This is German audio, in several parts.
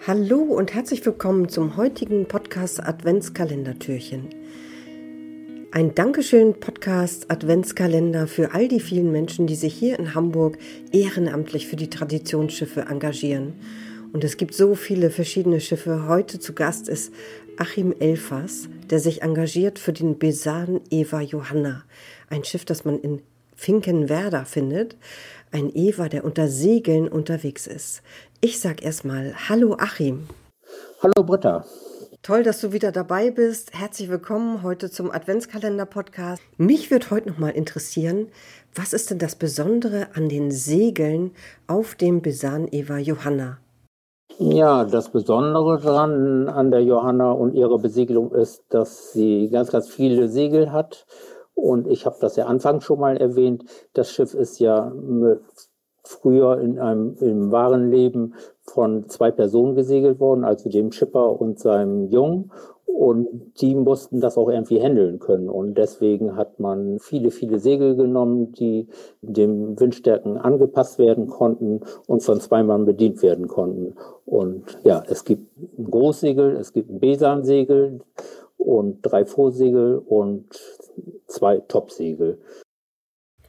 Hallo und herzlich willkommen zum heutigen Podcast Adventskalendertürchen. Ein Dankeschön Podcast Adventskalender für all die vielen Menschen, die sich hier in Hamburg ehrenamtlich für die Traditionsschiffe engagieren. Und es gibt so viele verschiedene Schiffe. Heute zu Gast ist Achim Elfers, der sich engagiert für den Besan Eva Johanna. Ein Schiff, das man in Finkenwerder findet. Ein Eva, der unter Segeln unterwegs ist. Ich sag erstmal Hallo Achim. Hallo Britta. Toll, dass du wieder dabei bist. Herzlich willkommen heute zum Adventskalender-Podcast. Mich würde heute noch mal interessieren, was ist denn das Besondere an den Segeln auf dem Besan Eva Johanna? Ja, das Besondere daran an der Johanna und ihrer Besiegelung ist, dass sie ganz, ganz viele Segel hat. Und ich habe das ja anfangs schon mal erwähnt. Das Schiff ist ja mit früher in einem im wahren Leben von zwei Personen gesegelt worden, also dem Schipper und seinem Jungen. Und die mussten das auch irgendwie handeln können. Und deswegen hat man viele, viele Segel genommen, die dem Windstärken angepasst werden konnten und von zwei Mann bedient werden konnten. Und ja, es gibt ein Großsegel, es gibt ein Besansegel und drei Vorsegel und zwei Topsegel.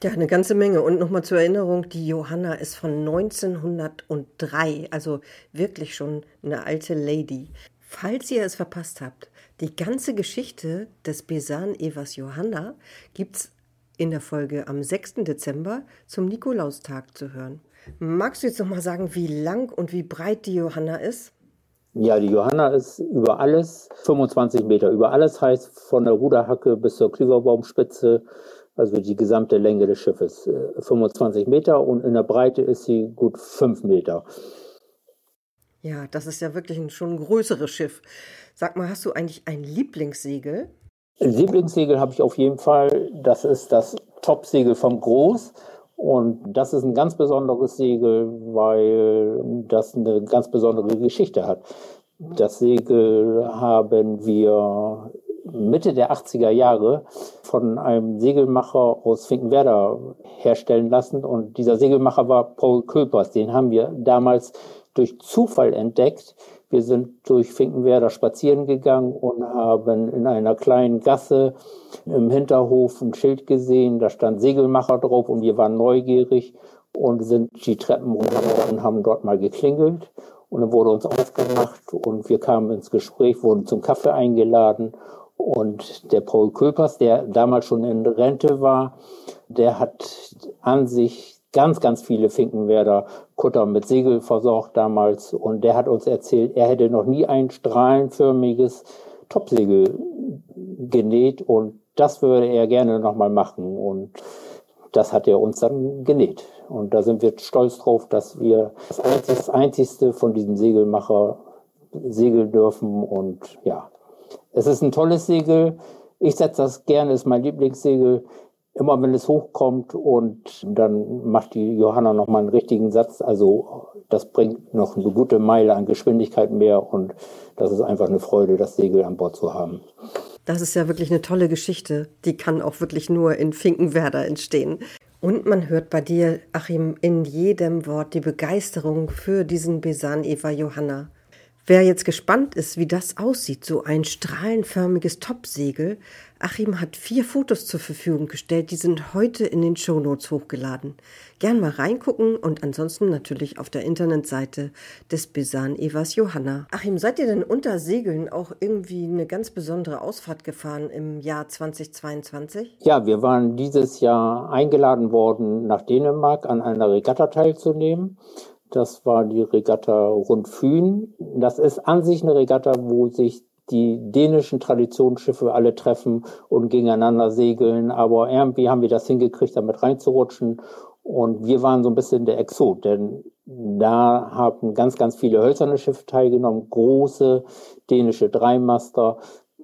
Ja, eine ganze Menge. Und nochmal zur Erinnerung, die Johanna ist von 1903, also wirklich schon eine alte Lady. Falls ihr es verpasst habt, die ganze Geschichte des Besan Evas Johanna gibt es in der Folge am 6. Dezember zum Nikolaustag zu hören. Magst du jetzt nochmal sagen, wie lang und wie breit die Johanna ist? Ja, die Johanna ist über alles 25 Meter. Über alles heißt von der Ruderhacke bis zur Klüverbaumspitze also die gesamte Länge des Schiffes, 25 äh, Meter und in der Breite ist sie gut 5 Meter. Ja, das ist ja wirklich ein schon ein größeres Schiff. Sag mal, hast du eigentlich ein Lieblingssegel? Ein Lieblingssegel habe ich auf jeden Fall. Das ist das Topsegel vom Groß. Und das ist ein ganz besonderes Segel, weil das eine ganz besondere Geschichte hat. Das Segel haben wir Mitte der 80er Jahre von einem Segelmacher aus Finkenwerder herstellen lassen. Und dieser Segelmacher war Paul Köpers. Den haben wir damals durch Zufall entdeckt. Wir sind durch Finkenwerder spazieren gegangen und haben in einer kleinen Gasse im Hinterhof ein Schild gesehen. Da stand Segelmacher drauf und wir waren neugierig und sind die Treppen runter und haben dort mal geklingelt. Und dann wurde uns aufgemacht und wir kamen ins Gespräch, wurden zum Kaffee eingeladen und der Paul Kulpers, der damals schon in Rente war, der hat an sich ganz, ganz viele Finkenwerder Kutter mit Segel versorgt damals. Und der hat uns erzählt, er hätte noch nie ein strahlenförmiges Topsegel genäht und das würde er gerne nochmal machen. Und das hat er uns dann genäht. Und da sind wir stolz drauf, dass wir das einzigste von diesem Segelmacher segeln dürfen. Und ja, es ist ein tolles Segel. Ich setze das gerne, ist mein Lieblingssegel. Immer wenn es hochkommt und dann macht die Johanna nochmal einen richtigen Satz. Also das bringt noch eine gute Meile an Geschwindigkeit mehr und das ist einfach eine Freude, das Segel an Bord zu haben. Das ist ja wirklich eine tolle Geschichte. Die kann auch wirklich nur in Finkenwerder entstehen. Und man hört bei dir, Achim, in jedem Wort die Begeisterung für diesen Besan Eva Johanna. Wer jetzt gespannt ist, wie das aussieht, so ein strahlenförmiges Topsegel, Achim hat vier Fotos zur Verfügung gestellt, die sind heute in den Shownotes hochgeladen. Gern mal reingucken und ansonsten natürlich auf der Internetseite des Besan Evas Johanna. Achim, seid ihr denn unter Segeln auch irgendwie eine ganz besondere Ausfahrt gefahren im Jahr 2022? Ja, wir waren dieses Jahr eingeladen worden, nach Dänemark an einer Regatta teilzunehmen. Das war die Regatta Rundfün. Das ist an sich eine Regatta, wo sich die dänischen Traditionsschiffe alle treffen und gegeneinander segeln. Aber irgendwie haben wir das hingekriegt, damit reinzurutschen. Und wir waren so ein bisschen der Exot, denn da haben ganz, ganz viele hölzerne Schiffe teilgenommen, große dänische Dreimaster.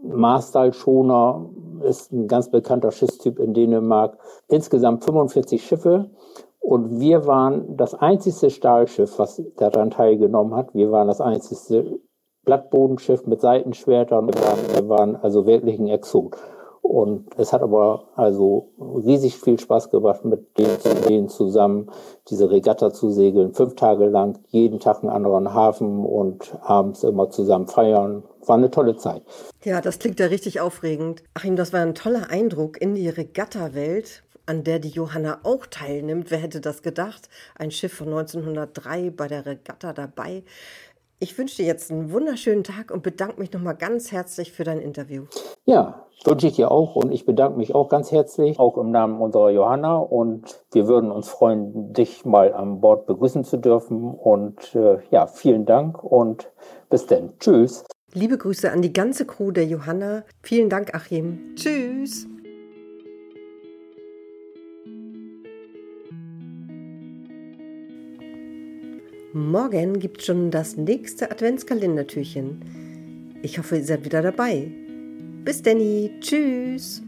Marstal Schoner ist ein ganz bekannter Schiffstyp in Dänemark. Insgesamt 45 Schiffe und wir waren das einzigste Stahlschiff, was daran teilgenommen hat. Wir waren das einzigste Blattbodenschiff mit Seitenschwertern. Wir waren, wir waren also wirklich ein Exot. Und es hat aber also riesig viel Spaß gemacht, mit denen, zusammen diese Regatta zu segeln. Fünf Tage lang, jeden Tag einen anderen Hafen und abends immer zusammen feiern. War eine tolle Zeit. Ja, das klingt ja richtig aufregend. Achim, das war ein toller Eindruck in die Regatta-Welt, an der die Johanna auch teilnimmt. Wer hätte das gedacht? Ein Schiff von 1903 bei der Regatta dabei. Ich wünsche dir jetzt einen wunderschönen Tag und bedanke mich nochmal ganz herzlich für dein Interview. Ja, wünsche ich dir auch und ich bedanke mich auch ganz herzlich, auch im Namen unserer Johanna und wir würden uns freuen, dich mal an Bord begrüßen zu dürfen und äh, ja, vielen Dank und bis dann. Tschüss. Liebe Grüße an die ganze Crew der Johanna. Vielen Dank, Achim. Tschüss. Morgen gibt schon das nächste Adventskalendertürchen. Ich hoffe, ihr seid wieder dabei. Bis Danny. Tschüss.